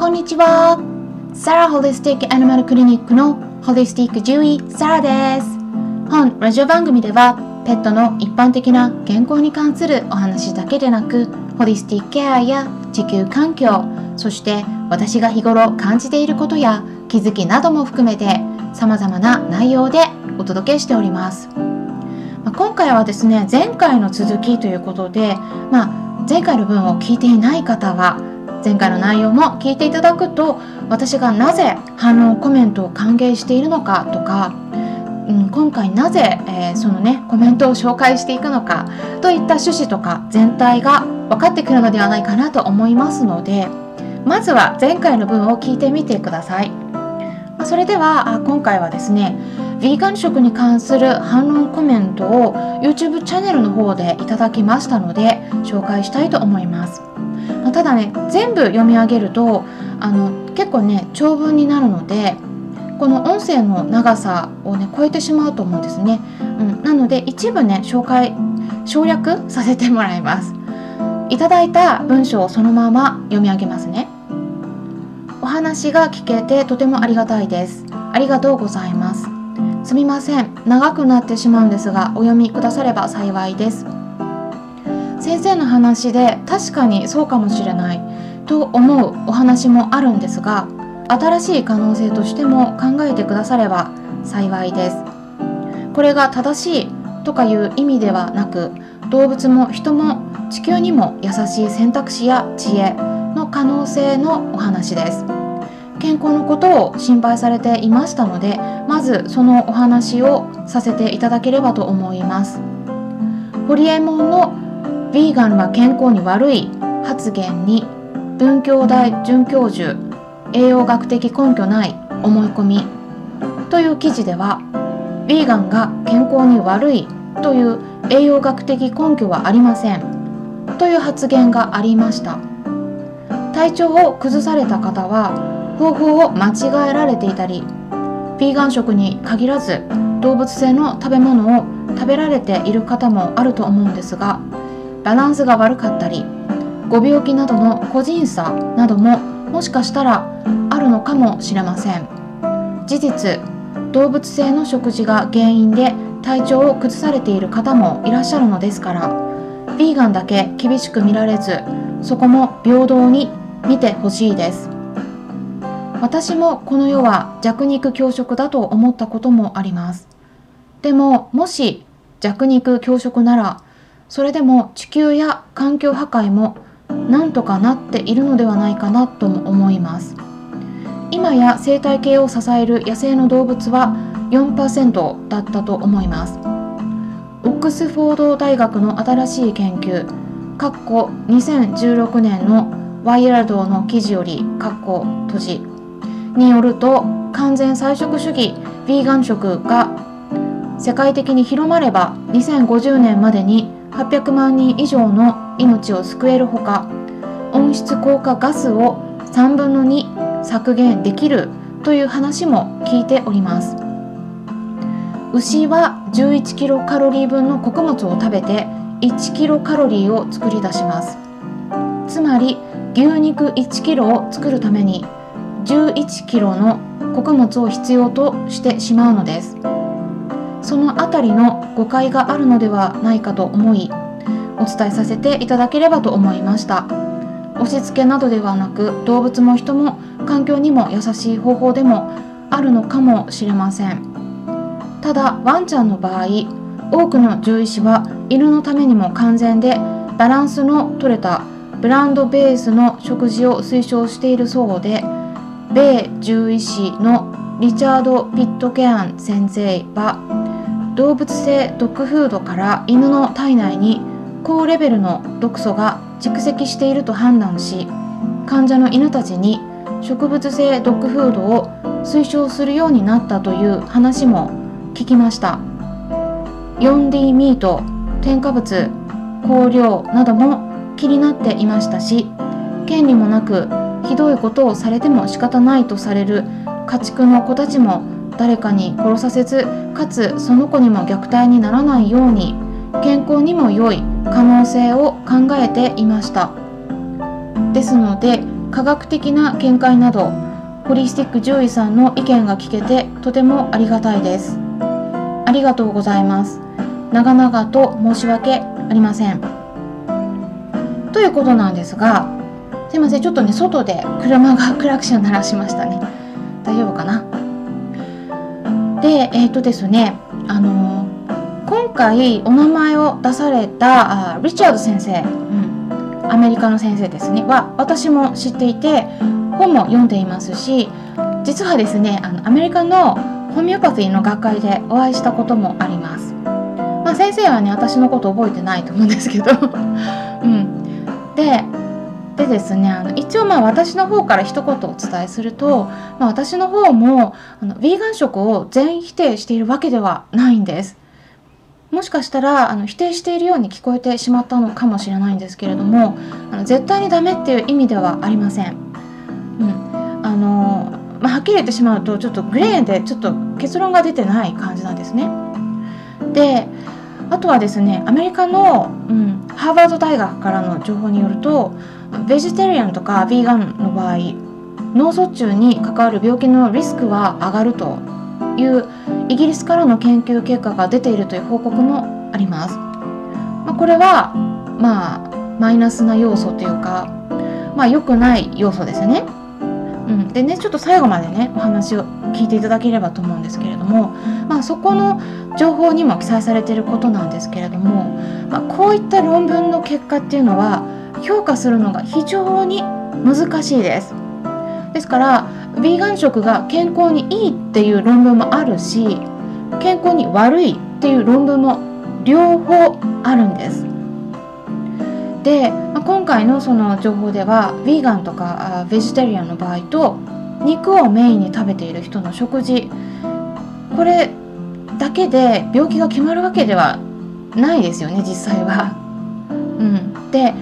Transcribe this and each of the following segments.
こんにちは。サラホリスティックアニマルクリニックのホリスティック獣医サラです。本ラジオ番組ではペットの一般的な健康に関するお話だけでなく、ホリスティックケアや地球環境、そして私が日頃感じていることや気づきなども含めて様々な内容でお届けしております。まあ、今回はですね、前回の続きということで、まあ、前回の分を聞いていない方は前回の内容も聞いていただくと私がなぜ反応コメントを歓迎しているのかとか、うん、今回なぜ、えー、そのねコメントを紹介していくのかといった趣旨とか全体が分かってくるのではないかなと思いますのでまずは前回の文を聞いてみてください。それでは今回はですねヴィーガン食に関する反論コメントを YouTube チャンネルの方でいただきましたので紹介したいと思います。まただね全部読み上げるとあの結構ね長文になるのでこの音声の長さをね超えてしまうと思うんですね、うん、なので一部ね紹介省略させてもらいます。いただいた文章をそのまま読み上げますね。お話が聞けてとてもありがたいです。ありがとうございます。すみません。長くなってしまうんですがお読みくだされば幸いです。先生の話で確かにそうかもしれない。と思うお話もあるんですが新しい可能性としても考えてくだされば幸いです。これが正しいとかいう意味ではなく動物も人も地球にも優しい選択肢や知恵の可能性のお話です。健康のことを心配されていましたのでまずそのお話をさせていただければと思います。ホリエモンのヴィーガンは健康に悪い発言に文教大准教授栄養学的根拠ない思い込みという記事ではヴィーガンが健康に悪いという栄養学的根拠はありませんという発言がありました。体調を崩された方は方法を間違えられていたりヴィーガン食に限らず動物性の食べ物を食べられている方もあると思うんですがバランスが悪かったりご病気などの個人差などももしかしたらあるのかもしれません。事実動物性の食事が原因で体調を崩されている方もいらっしゃるのですからヴィーガンだけ厳しく見られずそこも平等に見てほしいです。私もこの世は弱肉強食だと思ったこともあります。でももし弱肉強食ならそれでも地球や環境破壊もなんとかなっているのではないかなとも思います。今や生態系を支える野生の動物は4%だったと思います。オックスフォード大学の新しい研究2016年のワイヤルドの記事より閉じ。によると完全菜食主義ヴィーガン食が世界的に広まれば2050年までに800万人以上の命を救えるほか温室効果ガスを3分の2削減できるという話も聞いております。牛は11キロカロリー分の穀物を食べて1キロカロリーを作り出します。つまり牛肉1キロを作るために11キロの穀物を必要としてしまうのです。そのあたりの誤解があるのではないかと思いお伝えさせていただければと思いました。押し付けなどではなく動物も人も環境にも優しい方法でもあるのかもしれません。ただワンちゃんの場合多くの獣医師は犬のためにも完全でバランスの取れたブランドベースの食事を推奨しているそうで米獣医師のリチャード・ピットケアン先生は動物性ドッグフードから犬の体内に高レベルの毒素が蓄積していると判断し患者の犬たちに植物性ドッグフードを推奨するようになったという話も聞きました。4D ミート添加物香料なども気になっていましたし権利もなくひどいことをされても仕方ないとされる家畜の子たちも誰かに殺させずかつその子にも虐待にならないように健康にも良い可能性を考えていました。ですので科学的な見解などホリスティック獣医さんの意見が聞けてとてもありがたいです。ありがとうございます。長々と申し訳ありません。ということなんですがすいません。ちょっとね外で車がクラクション鳴らしましたね。大丈夫かな？でえっ、ー、とですねあのー、今回お名前を出されたあリチャード先生、うん、アメリカの先生ですねは私も知っていて本も読んでいますし実はですねあのアメリカのホメオパティの学会でお会いしたこともあります。まあ、先生はね私のこと覚えてないと思うんですけど、うん、ででですねあの一応まあ私の方から一言お伝えすると、まあ、私の方もあのヴィーガン食を全否定しているわけではないんです。もしかしたらあの否定しているように聞こえてしまったのかもしれないんですけれどもあの絶対にダメっていう意味ではありません。うん、あのまあ、はっきり言ってしまうとちょっとグレーでちょっと結論が出てない感じなんですね。であとはですねアメリカの、うん、ハーバード大学からの情報によるとベジタリアンとかヴィーガンの場合脳卒中に関わる病気のリスクは上がるというイギリスからの研究結果が出ているという報告もあります。まあ、これはまあマイナスな要素というかまあ良くない要素ですよね。うん、でねちょっと最後までねお話を聞いていただければと思うんですけれども、まあ、そこの情報にも記載されていることなんですけれども、まあ、こういった論文の結果っていうのは評価するのが非常に難しいです。ですからヴィーガン食が健康にいいっていう論文もあるし健康に悪いっていう論文も両方あるんです。で、まあ、今回のその情報ではヴィーガンとかベジタリアンの場合と肉をメインに食べている人の食事これだけで病気が決まるわけではないですよね実際は。うん、で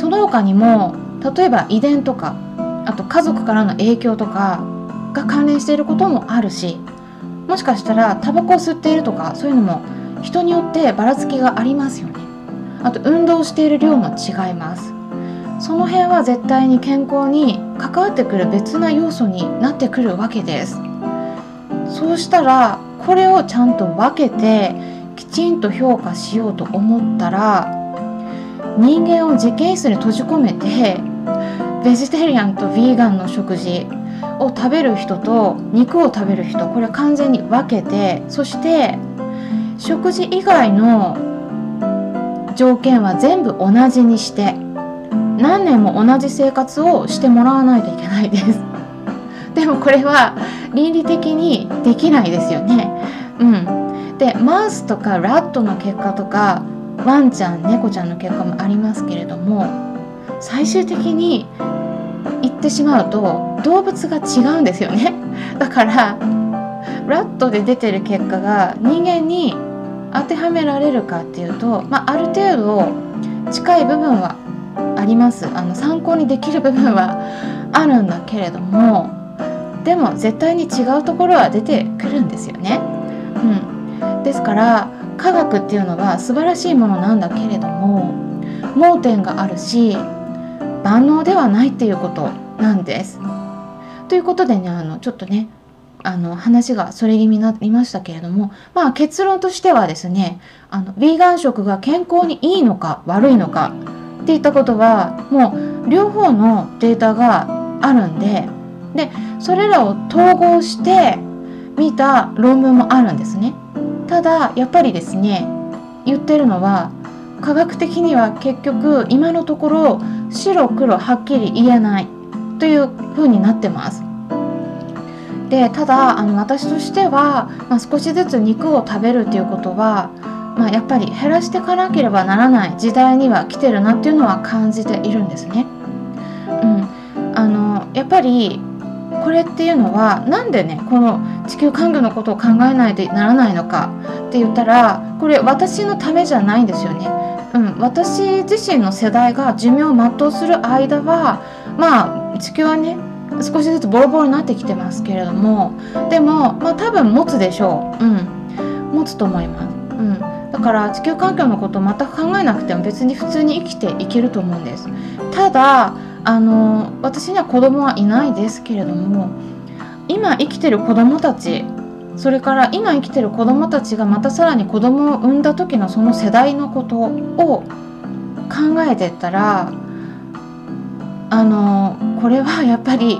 その他にも例えば遺伝とかあと家族からの影響とかが関連していることもあるしもしかしたらタバコを吸っているとかそういうのも人によってばらつきがありますよね。あと運動している量も違いますその辺は絶対に健康に関わってくる別な要素になってくるわけですそうしたらこれをちゃんと分けてきちんと評価しようと思ったら人間を実験室に閉じ込めてベジタリアンとヴィーガンの食事を食べる人と肉を食べる人これ完全に分けてそして食事以外の条件は全部同じにして何年も同じ生活をしてもらわないといけないです。でもこれは倫理的にできないですよね。うん。でマウスとかラットの結果とかワンちゃん猫ちゃんの結果もありますけれども最終的に言ってしまうと動物が違うんですよね。だからラットで出てる結果が人間に当てはめられるかっていうと、まあ、ある程度近い部分はあります。あの参考にできる部分はあるんだけれどもでも絶対に違うところは出てくるんですよね。うん、ですから科学っていうのは素晴らしいものなんだけれども盲点があるし万能ではないっていうことなんです。ということでねあのちょっとねあの話がそれ気味になりましたけれども、まあ、結論としてはですねあのヴィーガン食が健康にいいのか悪いのかっていったことはもう両方のデータがあるんででそれらを統合して見た論文もあるんですね。ただやっぱりですね言ってるのは科学的には結局今のところ白黒はっきり言えないというふうになってます。でただあの私としては、まあ、少しずつ肉を食べるっていうことは、まあ、やっぱり減らしていかなければならない時代には来てるなっていうのは感じているんですね。うん、あのやっぱりこれっていうのは何でねこの地球環境のことを考えないとならないのかって言ったらこれ私のためじゃないんですよね。うん、私自身の世代が寿命を全うする間はまあ地球はね少しずつボロボロになってきてますけれどもでもまあ多分持つでしょう。うん持つと思います、うん、だから地球環境のことを全く考えなくても別に普通に生きていけると思うんです。ただあの私には子供はいないですけれども今生きてる子供たちそれから今生きてる子供たちがまたさらに子供を産んだ時のその世代のことを考えてったらあのこれはやっぱり、う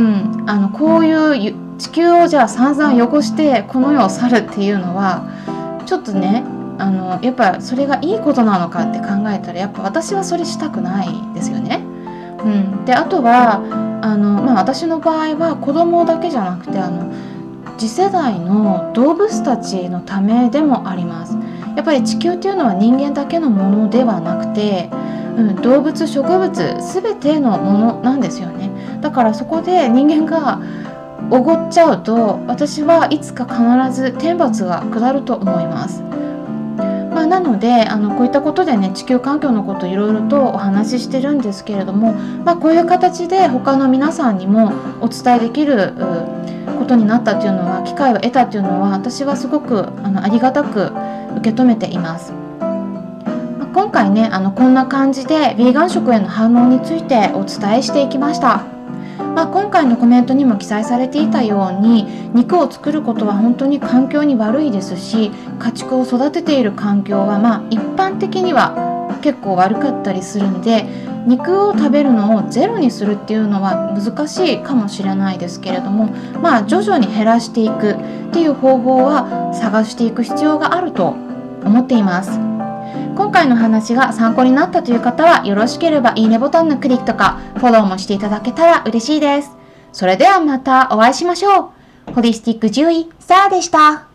ん、あのこういう地球をじゃあ散々汚してこの世を去るっていうのはちょっとねあのやっぱそれがいいことなのかって考えたらやっぱ私はそれしたくないですよね。うん、であとはあの、まあ、私の場合は子供だけじゃなくてあの次世代の動物たちのためでもあります。やっぱり地球っていうのは人間だけのものではなくて、うん、動物植物全てのものなんですよね。だからそこで人間がおごっちゃうと私はいつか必ず天罰が下ると思います。なのであのこういったことでね地球環境のこといろいろとお話ししてるんですけれども、まあ、こういう形で他の皆さんにもお伝えできることになったっていうのは機会を得たっていうのは私はすごくあのありがたく受け止めています。今回ねあのこんな感じでヴィーガン食への反応についてお伝えしていきました。まあ、今回のコメントにも記載されていたように肉を作ることは本当に環境に悪いですし家畜を育てている環境はまあ一般的には結構悪かったりするんで肉を食べるのをゼロにするっていうのは難しいかもしれないですけれどもまあ徐々に減らしていくっていう方法は探していく必要があると思っています。今回の話が参考になったという方はよろしければいいねボタンのクリックとかフォローもしていただけたら嬉しいです。それではまたお会いしましょう。ホリスティック獣医、サーでした。